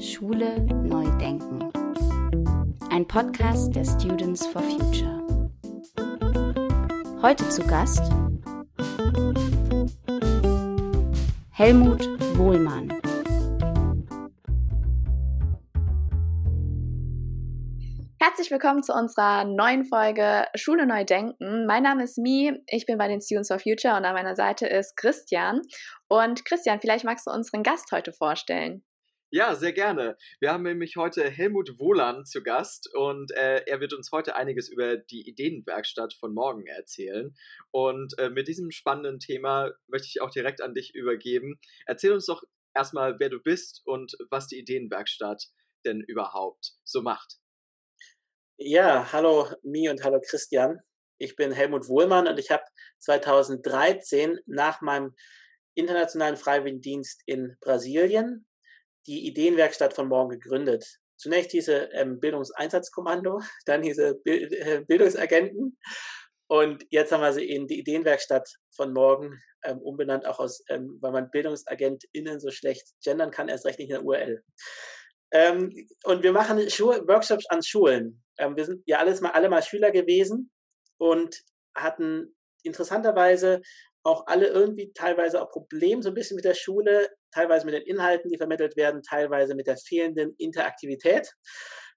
Schule neu denken. Ein Podcast der Students for Future. Heute zu Gast Helmut Wohlmann. Herzlich willkommen zu unserer neuen Folge Schule neu denken. Mein Name ist Mi, ich bin bei den Students for Future und an meiner Seite ist Christian. Und Christian, vielleicht magst du unseren Gast heute vorstellen. Ja, sehr gerne. Wir haben nämlich heute Helmut Wohlan zu Gast und äh, er wird uns heute einiges über die Ideenwerkstatt von morgen erzählen. Und äh, mit diesem spannenden Thema möchte ich auch direkt an dich übergeben. Erzähl uns doch erstmal, wer du bist und was die Ideenwerkstatt denn überhaupt so macht. Ja, hallo Mi und hallo Christian. Ich bin Helmut Wohlmann und ich habe 2013 nach meinem internationalen Freiwilligendienst in Brasilien die Ideenwerkstatt von morgen gegründet. Zunächst diese ähm, Bildungseinsatzkommando, dann diese Bild äh, Bildungsagenten und jetzt haben wir sie in die Ideenwerkstatt von morgen ähm, umbenannt, auch aus, ähm, weil man BildungsagentInnen so schlecht gendern kann, erst recht nicht in der URL. Ähm, und wir machen Schul Workshops an Schulen. Ähm, wir sind ja alles mal, alle mal Schüler gewesen und hatten interessanterweise auch alle irgendwie teilweise auch Probleme so ein bisschen mit der Schule, teilweise mit den Inhalten, die vermittelt werden, teilweise mit der fehlenden Interaktivität,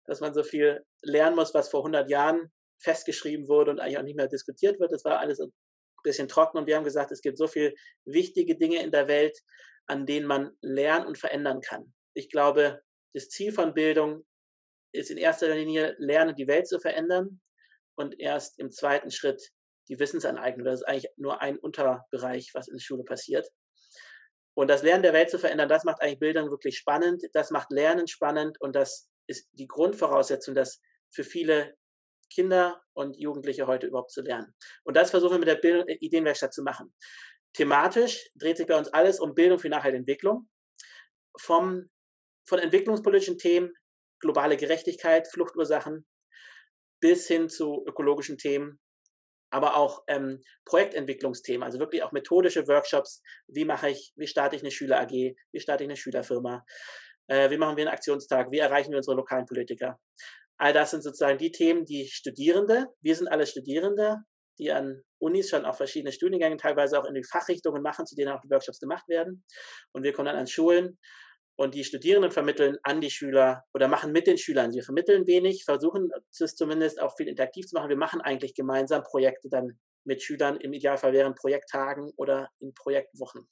dass man so viel lernen muss, was vor 100 Jahren festgeschrieben wurde und eigentlich auch nicht mehr diskutiert wird. Das war alles ein bisschen trocken und wir haben gesagt, es gibt so viele wichtige Dinge in der Welt, an denen man lernen und verändern kann. Ich glaube, das Ziel von Bildung ist in erster Linie, lernen, die Welt zu verändern und erst im zweiten Schritt die Wissensaneignung. Das ist eigentlich nur ein Unterbereich, was in der Schule passiert. Und das Lernen der Welt zu verändern, das macht eigentlich Bildung wirklich spannend, das macht Lernen spannend und das ist die Grundvoraussetzung, das für viele Kinder und Jugendliche heute überhaupt zu lernen. Und das versuchen wir mit der Bildung, äh, Ideenwerkstatt zu machen. Thematisch dreht sich bei uns alles um Bildung für nachhaltige Entwicklung. Vom, von entwicklungspolitischen Themen, globale Gerechtigkeit, Fluchtursachen, bis hin zu ökologischen Themen, aber auch ähm, Projektentwicklungsthemen, also wirklich auch methodische Workshops. Wie mache ich, wie starte ich eine Schüler AG, wie starte ich eine Schülerfirma, äh, wie machen wir einen Aktionstag, wie erreichen wir unsere lokalen Politiker. All das sind sozusagen die Themen, die Studierende, wir sind alle Studierende, die an Unis schon auch verschiedene Studiengänge, teilweise auch in die Fachrichtungen machen, zu denen auch die Workshops gemacht werden. Und wir kommen dann an Schulen und die Studierenden vermitteln an die Schüler oder machen mit den Schülern. Wir vermitteln wenig, versuchen es zumindest auch viel interaktiv zu machen. Wir machen eigentlich gemeinsam Projekte dann mit Schülern. Im Idealfall während Projekttagen oder in Projektwochen.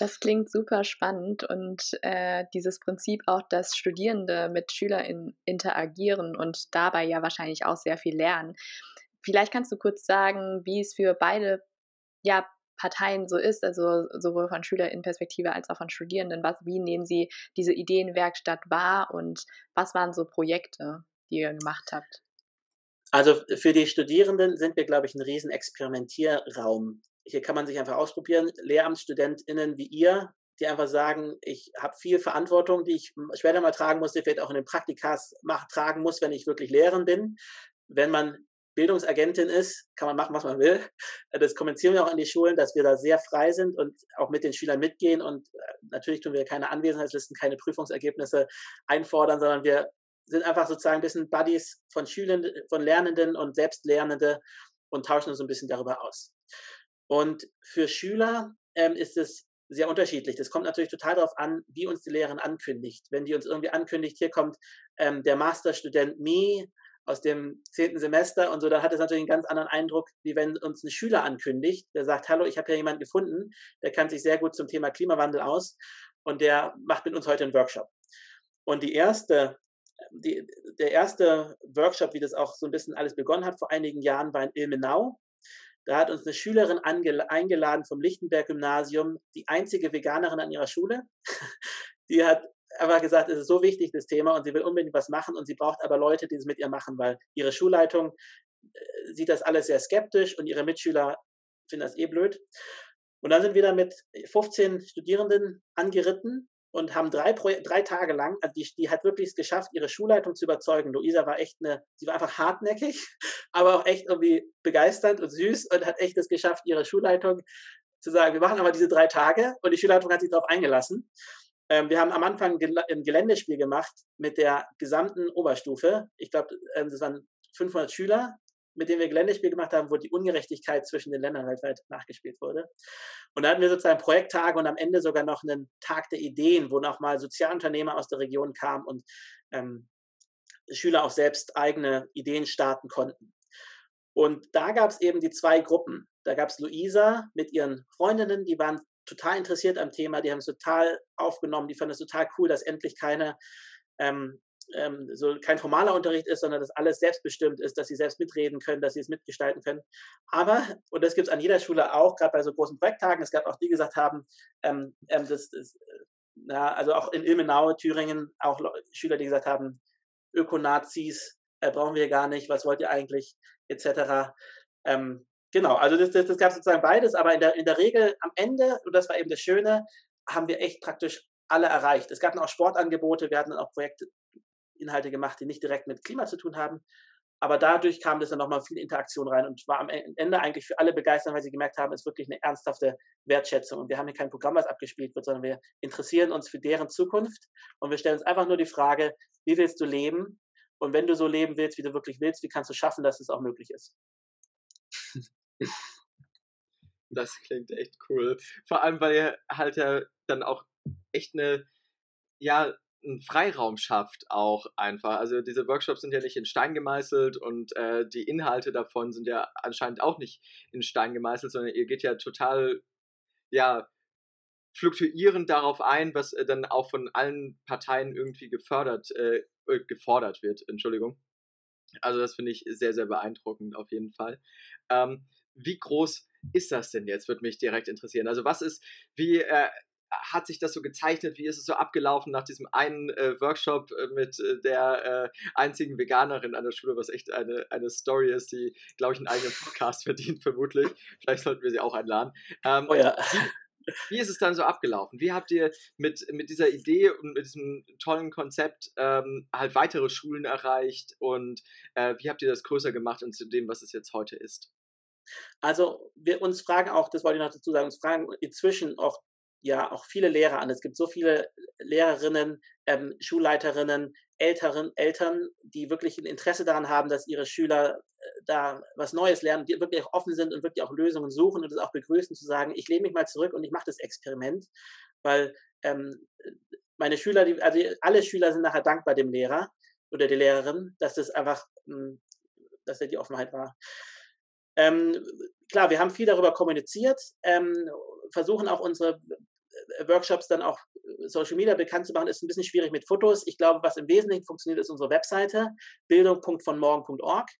Das klingt super spannend und äh, dieses Prinzip auch, dass Studierende mit SchülerInnen interagieren und dabei ja wahrscheinlich auch sehr viel lernen. Vielleicht kannst du kurz sagen, wie es für beide ja, Parteien so ist, also sowohl von SchülerInnenperspektive als auch von Studierenden. Was, wie nehmen Sie diese Ideenwerkstatt wahr und was waren so Projekte, die ihr gemacht habt? Also für die Studierenden sind wir, glaube ich, ein riesen Experimentierraum. Hier kann man sich einfach ausprobieren. LehramtsstudentInnen wie ihr, die einfach sagen, ich habe viel Verantwortung, die ich später mal tragen muss, die vielleicht auch in den Praktikas mach, tragen muss, wenn ich wirklich Lehrerin bin. Wenn man Bildungsagentin ist, kann man machen, was man will. Das kommunizieren wir auch an die Schulen, dass wir da sehr frei sind und auch mit den Schülern mitgehen. Und äh, natürlich tun wir keine Anwesenheitslisten, keine Prüfungsergebnisse einfordern, sondern wir sind einfach sozusagen ein bisschen Buddies von Schülern, von Lernenden und Selbstlernende und tauschen uns ein bisschen darüber aus. Und für Schüler ähm, ist es sehr unterschiedlich. Das kommt natürlich total darauf an, wie uns die Lehrerin ankündigt. Wenn die uns irgendwie ankündigt, hier kommt ähm, der Masterstudent Mi aus dem zehnten Semester und so, dann hat es natürlich einen ganz anderen Eindruck, wie wenn uns ein Schüler ankündigt, der sagt, hallo, ich habe ja jemanden gefunden, der kann sich sehr gut zum Thema Klimawandel aus und der macht mit uns heute einen Workshop. Und die erste, die, der erste Workshop, wie das auch so ein bisschen alles begonnen hat vor einigen Jahren, war in Ilmenau. Da hat uns eine Schülerin eingeladen vom Lichtenberg-Gymnasium, die einzige Veganerin an ihrer Schule. Die hat aber gesagt, es ist so wichtig, das Thema, und sie will unbedingt was machen und sie braucht aber Leute, die es mit ihr machen, weil ihre Schulleitung äh, sieht das alles sehr skeptisch und ihre Mitschüler finden das eh blöd. Und dann sind wir da mit 15 Studierenden angeritten und haben drei, drei Tage lang, also die, die hat wirklich es geschafft, ihre Schulleitung zu überzeugen. Luisa war echt eine, sie war einfach hartnäckig, aber auch echt irgendwie begeisternd und süß und hat echt es geschafft, ihre Schulleitung zu sagen, wir machen aber diese drei Tage und die Schulleitung hat sich darauf eingelassen. Ähm, wir haben am Anfang ein Geländespiel gemacht mit der gesamten Oberstufe. Ich glaube, ähm, das waren 500 Schüler, mit denen wir Geländespiel gemacht haben, wo die Ungerechtigkeit zwischen den Ländern weltweit nachgespielt wurde. Und da hatten wir sozusagen Projekttage und am Ende sogar noch einen Tag der Ideen, wo nochmal Sozialunternehmer aus der Region kamen und ähm, Schüler auch selbst eigene Ideen starten konnten. Und da gab es eben die zwei Gruppen. Da gab es Luisa mit ihren Freundinnen, die waren total interessiert am Thema, die haben es total aufgenommen, die fanden es total cool, dass endlich keine ähm, ähm, so kein formaler Unterricht ist, sondern dass alles selbstbestimmt ist, dass sie selbst mitreden können, dass sie es mitgestalten können. Aber, und das gibt es an jeder Schule auch, gerade bei so großen Projekttagen, es gab auch die, die gesagt haben, ähm, ähm, das, das, na, also auch in Ilmenau, Thüringen, auch Schüler, die gesagt haben, Ökonazis äh, brauchen wir gar nicht, was wollt ihr eigentlich, etc. Ähm, genau, also das, das, das gab sozusagen beides, aber in der, in der Regel am Ende, und das war eben das Schöne, haben wir echt praktisch alle erreicht. Es gab dann auch Sportangebote, wir hatten auch Projektinhalte gemacht, die nicht direkt mit Klima zu tun haben. Aber dadurch kam das dann nochmal viel Interaktion rein und war am Ende eigentlich für alle begeistert, weil sie gemerkt haben, es ist wirklich eine ernsthafte Wertschätzung. Und wir haben hier kein Programm, was abgespielt wird, sondern wir interessieren uns für deren Zukunft und wir stellen uns einfach nur die Frage, wie willst du leben? Und wenn du so leben willst, wie du wirklich willst, wie kannst du schaffen, dass es auch möglich ist? Das klingt echt cool. Vor allem, weil ihr halt ja dann auch echt eine, ja, einen Freiraum schafft auch einfach. Also diese Workshops sind ja nicht in Stein gemeißelt und äh, die Inhalte davon sind ja anscheinend auch nicht in Stein gemeißelt, sondern ihr geht ja total, ja, fluktuierend darauf ein, was äh, dann auch von allen Parteien irgendwie gefördert, äh, äh gefordert wird. Entschuldigung. Also das finde ich sehr, sehr beeindruckend auf jeden Fall. Ähm, wie groß ist das denn jetzt? Würde mich direkt interessieren. Also was ist, wie äh, hat sich das so gezeichnet? Wie ist es so abgelaufen nach diesem einen äh, Workshop äh, mit äh, der äh, einzigen Veganerin an der Schule, was echt eine, eine Story ist, die, glaube ich, einen eigenen Podcast verdient, vermutlich. Vielleicht sollten wir sie auch einladen. Ähm, oh ja. Wie, wie, ist es dann so abgelaufen? Wie habt ihr mit, mit dieser Idee und mit diesem tollen Konzept ähm, halt weitere Schulen erreicht und wie habt ihr das größer gemacht und zu dem, was es jetzt heute ist? Also wir uns fragen auch, das wollte ich noch dazu sagen, uns fragen inzwischen auch ja auch viele Lehrer an. Es gibt so viele Lehrerinnen, ähm, Schulleiterinnen, Älteren, Eltern, die wirklich ein Interesse daran haben, dass ihre Schüler äh, da was Neues lernen, die wirklich auch offen sind und wirklich auch Lösungen suchen und es auch begrüßen, zu sagen, ich lehne mich mal zurück und ich mache das Experiment, weil ähm, meine Schüler, die, also alle Schüler sind nachher dankbar dem Lehrer oder der Lehrerin, dass das einfach, hm, dass er die Offenheit war. Ähm, klar, wir haben viel darüber kommuniziert, ähm, versuchen auch unsere äh, Workshops dann auch äh, Social Media bekannt zu machen, ist ein bisschen schwierig mit Fotos. Ich glaube, was im Wesentlichen funktioniert, ist unsere Webseite bildung.vonmorgen.org,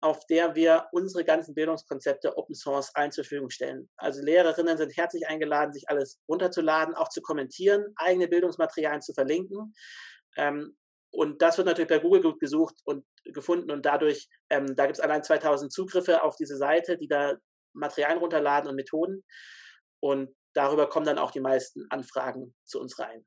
auf der wir unsere ganzen Bildungskonzepte Open Source allen zur Verfügung stellen. Also Lehrerinnen sind herzlich eingeladen, sich alles runterzuladen, auch zu kommentieren, eigene Bildungsmaterialien zu verlinken. Ähm, und das wird natürlich bei Google gesucht und gefunden und dadurch, ähm, da gibt es allein 2000 Zugriffe auf diese Seite, die da Materialien runterladen und Methoden. Und darüber kommen dann auch die meisten Anfragen zu uns rein.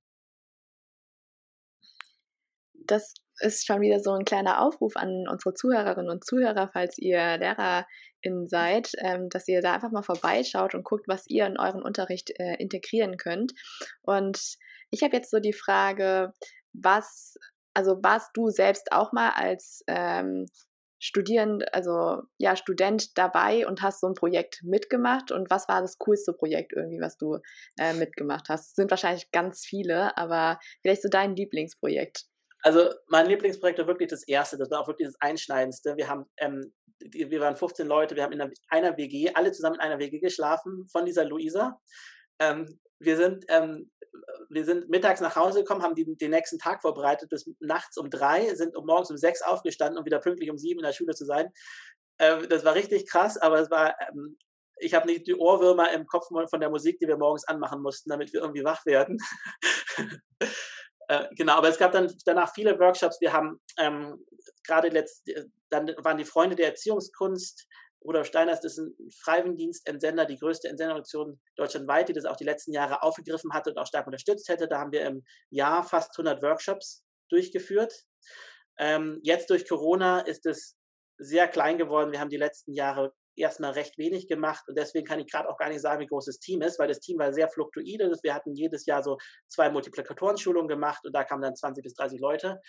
Das ist schon wieder so ein kleiner Aufruf an unsere Zuhörerinnen und Zuhörer, falls ihr LehrerInnen seid, ähm, dass ihr da einfach mal vorbeischaut und guckt, was ihr in euren Unterricht äh, integrieren könnt. Und ich habe jetzt so die Frage, was also warst du selbst auch mal als ähm, Studierend, also ja, Student dabei und hast so ein Projekt mitgemacht? Und was war das coolste Projekt irgendwie, was du äh, mitgemacht hast? Es sind wahrscheinlich ganz viele, aber vielleicht so dein Lieblingsprojekt. Also mein Lieblingsprojekt war wirklich das erste, das war auch wirklich das Einschneidendste. Wir haben, ähm, wir waren 15 Leute, wir haben in einer, WG, alle zusammen in einer WG geschlafen von dieser Luisa. Ähm, wir sind, ähm, wir sind mittags nach Hause gekommen, haben die, den nächsten Tag vorbereitet bis nachts um drei, sind um morgens um sechs aufgestanden, um wieder pünktlich um sieben in der Schule zu sein. Ähm, das war richtig krass, aber es war, ähm, ich habe nicht die Ohrwürmer im Kopf von der Musik, die wir morgens anmachen mussten, damit wir irgendwie wach werden. äh, genau, aber es gab dann danach viele Workshops. Wir haben ähm, gerade letzt, dann waren die Freunde der Erziehungskunst, Rudolf Steiners ist ein Freiwilligendienst-Entsender, die größte Entsenderorganisation deutschlandweit, die das auch die letzten Jahre aufgegriffen hatte und auch stark unterstützt hätte. Da haben wir im Jahr fast 100 Workshops durchgeführt. Ähm, jetzt durch Corona ist es sehr klein geworden. Wir haben die letzten Jahre erstmal recht wenig gemacht und deswegen kann ich gerade auch gar nicht sagen, wie groß das Team ist, weil das Team war sehr fluktuide. Wir hatten jedes Jahr so zwei Multiplikatoren-Schulungen gemacht und da kamen dann 20 bis 30 Leute.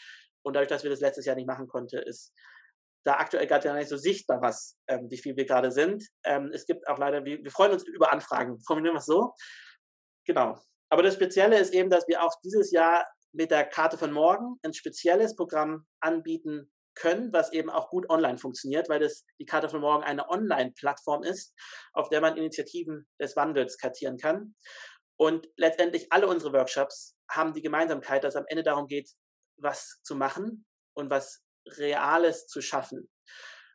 Und dadurch, dass wir das letztes Jahr nicht machen konnten, ist da aktuell gerade ja nicht so sichtbar, was, ähm, wie viel wir gerade sind. Ähm, es gibt auch leider, wir, wir freuen uns über Anfragen, formulieren wir es so. Genau. Aber das Spezielle ist eben, dass wir auch dieses Jahr mit der Karte von morgen ein spezielles Programm anbieten können, was eben auch gut online funktioniert, weil das die Karte von morgen eine Online-Plattform ist, auf der man Initiativen des Wandels kartieren kann. Und letztendlich alle unsere Workshops haben die Gemeinsamkeit, dass es am Ende darum geht, was zu machen und was Reales zu schaffen.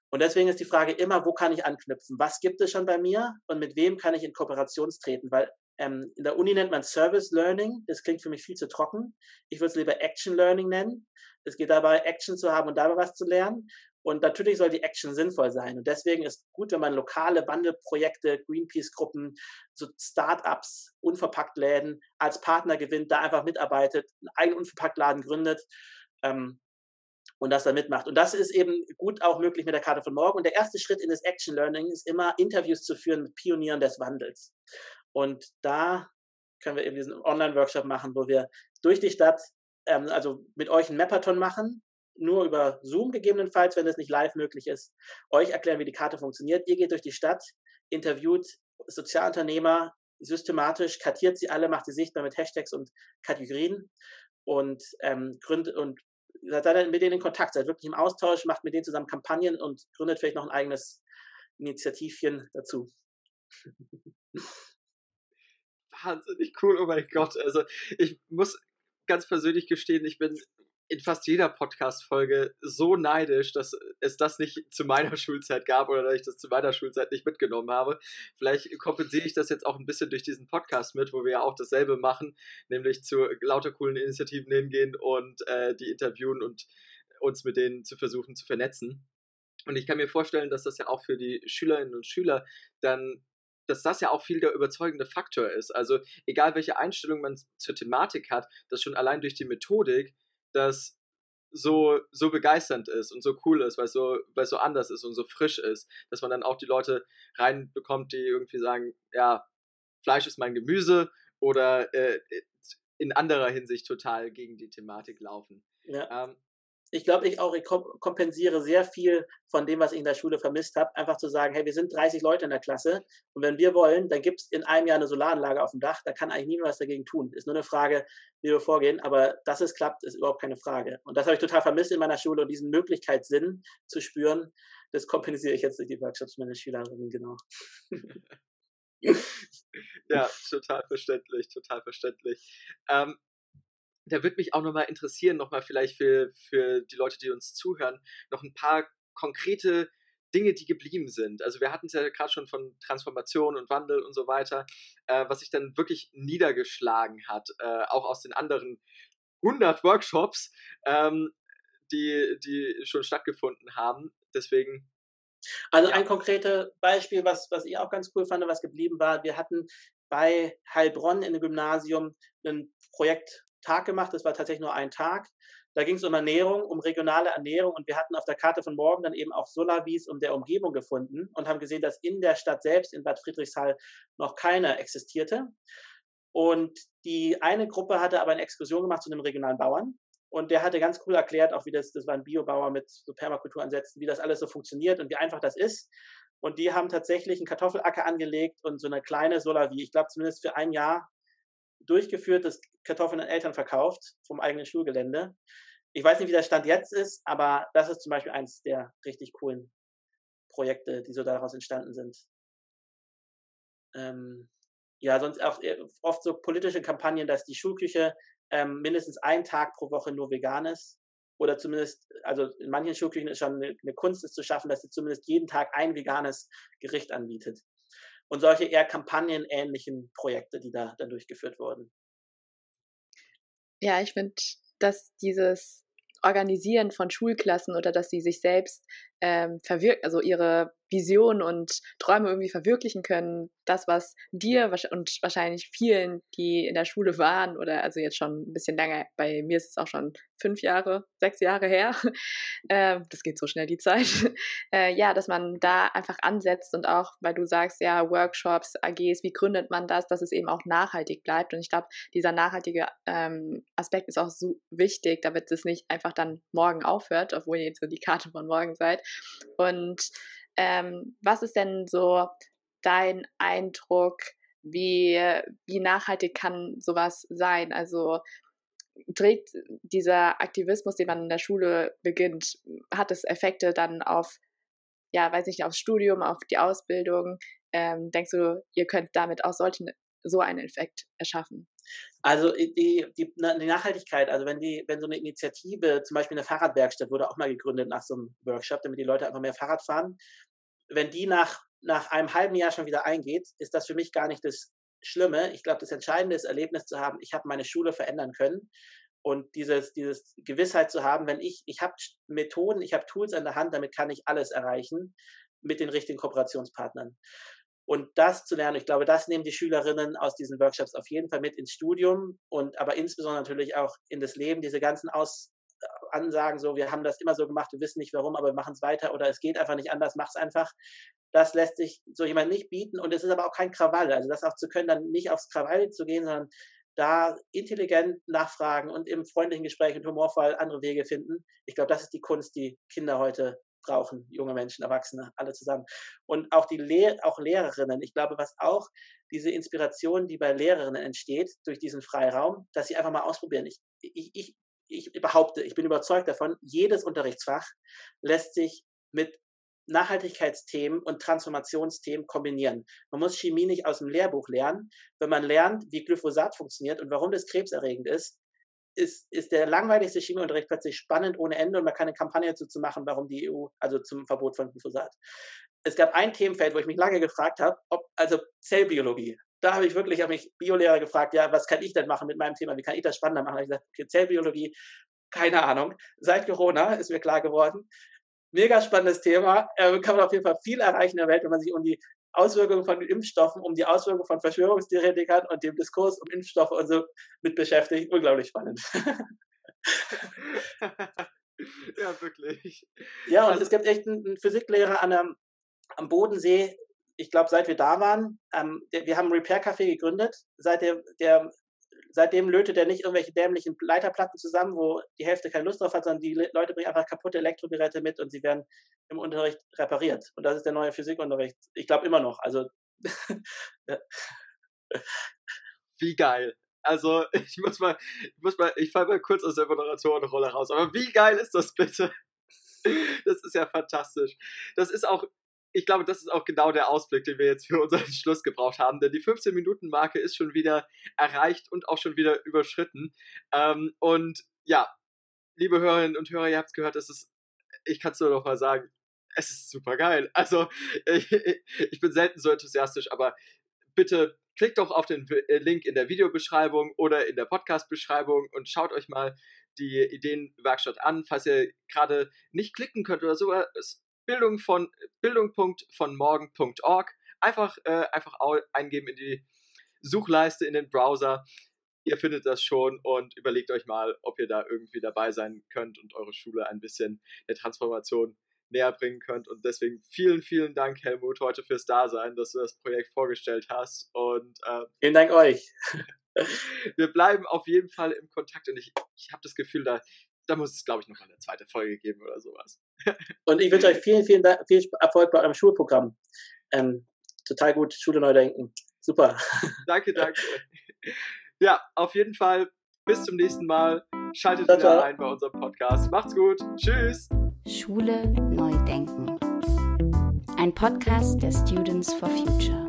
Und deswegen ist die Frage immer, wo kann ich anknüpfen? Was gibt es schon bei mir und mit wem kann ich in Kooperation treten? Weil ähm, in der Uni nennt man Service Learning. Das klingt für mich viel zu trocken. Ich würde es lieber Action Learning nennen. Es geht dabei, Action zu haben und dabei was zu lernen. Und natürlich soll die Action sinnvoll sein. Und deswegen ist gut, wenn man lokale Wandelprojekte, Greenpeace-Gruppen, so Start-ups, Unverpacktläden als Partner gewinnt, da einfach mitarbeitet, einen eigenen Unverpacktladen gründet ähm, und das dann mitmacht. Und das ist eben gut auch möglich mit der Karte von morgen. Und der erste Schritt in das Action Learning ist immer, Interviews zu führen mit Pionieren des Wandels. Und da können wir eben diesen Online-Workshop machen, wo wir durch die Stadt, ähm, also mit euch einen Mappathon machen, nur über Zoom gegebenenfalls, wenn es nicht live möglich ist, euch erklären, wie die Karte funktioniert. Ihr geht durch die Stadt, interviewt Sozialunternehmer systematisch, kartiert sie alle, macht sie sichtbar mit Hashtags und Kategorien und ähm, gründet und seid dann mit denen in Kontakt, seid wirklich im Austausch, macht mit denen zusammen Kampagnen und gründet vielleicht noch ein eigenes Initiativchen dazu. wahnsinnig cool, oh mein Gott. Also ich muss ganz persönlich gestehen, ich bin in fast jeder Podcast-Folge so neidisch, dass es das nicht zu meiner Schulzeit gab oder dass ich das zu meiner Schulzeit nicht mitgenommen habe. Vielleicht kompensiere ich das jetzt auch ein bisschen durch diesen Podcast mit, wo wir ja auch dasselbe machen, nämlich zu lauter coolen Initiativen hingehen und äh, die interviewen und uns mit denen zu versuchen zu vernetzen. Und ich kann mir vorstellen, dass das ja auch für die Schülerinnen und Schüler dann dass das ja auch viel der überzeugende Faktor ist. Also egal welche Einstellung man zur Thematik hat, dass schon allein durch die Methodik das so, so begeisternd ist und so cool ist, weil es so, weil es so anders ist und so frisch ist, dass man dann auch die Leute reinbekommt, die irgendwie sagen, ja, Fleisch ist mein Gemüse oder äh, in anderer Hinsicht total gegen die Thematik laufen. Ja. Ähm, ich glaube, ich auch, ich kompensiere sehr viel von dem, was ich in der Schule vermisst habe, einfach zu sagen, hey, wir sind 30 Leute in der Klasse und wenn wir wollen, dann gibt es in einem Jahr eine Solaranlage auf dem Dach, da kann eigentlich niemand was dagegen tun. Ist nur eine Frage, wie wir vorgehen, aber dass es klappt, ist überhaupt keine Frage. Und das habe ich total vermisst in meiner Schule und diesen Möglichkeitssinn zu spüren, das kompensiere ich jetzt durch die Workshops meiner Schülerinnen, genau. ja, total verständlich, total verständlich. Ähm, da würde mich auch nochmal interessieren, nochmal vielleicht für, für die Leute, die uns zuhören, noch ein paar konkrete Dinge, die geblieben sind. Also wir hatten es ja gerade schon von Transformation und Wandel und so weiter, äh, was sich dann wirklich niedergeschlagen hat, äh, auch aus den anderen 100 Workshops, ähm, die, die schon stattgefunden haben. Deswegen. Also ja. ein konkretes Beispiel, was, was ich auch ganz cool fand, was geblieben war, wir hatten bei Heilbronn in dem Gymnasium ein Projekt Tag gemacht. Das war tatsächlich nur ein Tag. Da ging es um Ernährung, um regionale Ernährung und wir hatten auf der Karte von morgen dann eben auch Solavis um der Umgebung gefunden und haben gesehen, dass in der Stadt selbst, in Bad Friedrichshall, noch keine existierte. Und die eine Gruppe hatte aber eine Exkursion gemacht zu einem regionalen Bauern. Und der hatte ganz cool erklärt, auch wie das, das war ein Biobauer mit so Permakulturansätzen, wie das alles so funktioniert und wie einfach das ist. Und die haben tatsächlich einen Kartoffelacker angelegt und so eine kleine Solavi, ich glaube zumindest für ein Jahr durchgeführt, das Kartoffeln an Eltern verkauft vom eigenen Schulgelände. Ich weiß nicht, wie der Stand jetzt ist, aber das ist zum Beispiel eines der richtig coolen Projekte, die so daraus entstanden sind. Ähm, ja, sonst auch äh, oft so politische Kampagnen, dass die Schulküche ähm, mindestens einen Tag pro Woche nur vegan ist. Oder zumindest, also in manchen Schulküchen ist schon eine, eine Kunst, es zu schaffen, dass sie zumindest jeden Tag ein veganes Gericht anbietet und solche eher kampagnenähnlichen Projekte, die da dann durchgeführt wurden. Ja, ich finde, dass dieses Organisieren von Schulklassen oder dass sie sich selbst ähm, verwirken, also ihre Visionen und Träume irgendwie verwirklichen können. Das, was dir und wahrscheinlich vielen, die in der Schule waren oder also jetzt schon ein bisschen länger, bei mir ist es auch schon fünf Jahre, sechs Jahre her. Äh, das geht so schnell die Zeit. Äh, ja, dass man da einfach ansetzt und auch, weil du sagst, ja, Workshops, AGs, wie gründet man das, dass es eben auch nachhaltig bleibt. Und ich glaube, dieser nachhaltige ähm, Aspekt ist auch so wichtig, damit es nicht einfach dann morgen aufhört, obwohl ihr jetzt so die Karte von morgen seid. Und ähm, was ist denn so dein Eindruck? Wie, wie nachhaltig kann sowas sein? Also trägt dieser Aktivismus, den man in der Schule beginnt, hat es Effekte dann auf, ja, weiß nicht, aufs Studium, auf die Ausbildung? Ähm, denkst du, ihr könnt damit auch solchen, so einen Effekt erschaffen? Also die, die, die, Nachhaltigkeit, also wenn die, wenn so eine Initiative, zum Beispiel eine Fahrradwerkstatt wurde auch mal gegründet nach so einem Workshop, damit die Leute einfach mehr Fahrrad fahren. Wenn die nach, nach einem halben Jahr schon wieder eingeht, ist das für mich gar nicht das Schlimme. Ich glaube, das Entscheidende ist, Erlebnis zu haben, ich habe meine Schule verändern können. Und dieses, dieses Gewissheit zu haben, wenn ich, ich habe Methoden, ich habe Tools an der Hand, damit kann ich alles erreichen mit den richtigen Kooperationspartnern. Und das zu lernen, ich glaube, das nehmen die Schülerinnen aus diesen Workshops auf jeden Fall mit ins Studium und aber insbesondere natürlich auch in das Leben, diese ganzen Aus Ansagen, so, wir haben das immer so gemacht, wir wissen nicht warum, aber wir machen es weiter oder es geht einfach nicht anders, mach es einfach. Das lässt sich so jemand nicht bieten und es ist aber auch kein Krawall. Also das auch zu können, dann nicht aufs Krawall zu gehen, sondern da intelligent nachfragen und im freundlichen Gespräch und humorvoll andere Wege finden. Ich glaube, das ist die Kunst, die Kinder heute brauchen, junge Menschen, Erwachsene, alle zusammen. Und auch die Lehr auch Lehrerinnen, ich glaube, was auch diese Inspiration, die bei Lehrerinnen entsteht, durch diesen Freiraum, dass sie einfach mal ausprobieren. Ich, ich, ich, ich behaupte, ich bin überzeugt davon, jedes Unterrichtsfach lässt sich mit Nachhaltigkeitsthemen und Transformationsthemen kombinieren. Man muss Chemie nicht aus dem Lehrbuch lernen. Wenn man lernt, wie Glyphosat funktioniert und warum das krebserregend ist, ist, ist der langweiligste Chemieunterricht plötzlich spannend ohne Ende und man kann eine Kampagne dazu zu machen, warum die EU, also zum Verbot von Glyphosat. Es gab ein Themenfeld, wo ich mich lange gefragt habe, ob, also Zellbiologie. Da habe ich wirklich habe mich Biolehrer gefragt, ja, was kann ich denn machen mit meinem Thema? Wie kann ich das spannender machen? Da habe ich gesagt, okay, Zellbiologie, keine Ahnung. Seit Corona ist mir klar geworden, mega spannendes Thema. Äh, kann man auf jeden Fall viel erreichen in der Welt, wenn man sich um die Auswirkungen von Impfstoffen, um die Auswirkungen von Verschwörungstheoretikern und dem Diskurs um Impfstoffe und so mit beschäftigt. Unglaublich spannend. ja, wirklich. Ja, und also, es gibt echt einen Physiklehrer an der, am Bodensee, ich glaube, seit wir da waren, ähm, wir haben ein Repair-Café gegründet. Seit der, der seitdem lötet er nicht irgendwelche dämlichen Leiterplatten zusammen, wo die Hälfte keine Lust drauf hat, sondern die Leute bringen einfach kaputte Elektrogeräte mit und sie werden im Unterricht repariert. Und das ist der neue Physikunterricht. Ich glaube immer noch. Also wie geil. Also ich muss mal, ich muss mal, ich falle mal kurz aus der Moderatorenrolle raus. Aber wie geil ist das bitte? Das ist ja fantastisch. Das ist auch ich glaube, das ist auch genau der Ausblick, den wir jetzt für unseren Schluss gebraucht haben, denn die 15-Minuten-Marke ist schon wieder erreicht und auch schon wieder überschritten. Ähm, und ja, liebe Hörerinnen und Hörer, ihr habt es gehört, es ist, ich kann es nur noch mal sagen, es ist super geil. Also, ich, ich bin selten so enthusiastisch, aber bitte klickt doch auf den äh, Link in der Videobeschreibung oder in der Podcast-Beschreibung und schaut euch mal die Ideenwerkstatt an, falls ihr gerade nicht klicken könnt oder sogar Bildung von Bildung.vonmorgen.org. Einfach, äh, einfach eingeben in die Suchleiste in den Browser. Ihr findet das schon und überlegt euch mal, ob ihr da irgendwie dabei sein könnt und eure Schule ein bisschen der Transformation näher bringen könnt. Und deswegen vielen, vielen Dank, Helmut, heute fürs Dasein, dass du das Projekt vorgestellt hast. Und äh, vielen Dank euch. wir bleiben auf jeden Fall im Kontakt und ich, ich habe das Gefühl, da, da muss es, glaube ich, noch eine zweite Folge geben oder sowas. Und ich wünsche euch vielen, vielen Dank, viel Erfolg bei eurem Schulprogramm. Ähm, total gut, Schule neu denken. Super. Danke, danke. Ja, auf jeden Fall. Bis zum nächsten Mal. Schaltet ciao, wieder ciao. ein bei unserem Podcast. Macht's gut. Tschüss. Schule neu denken. Ein Podcast der Students for Future.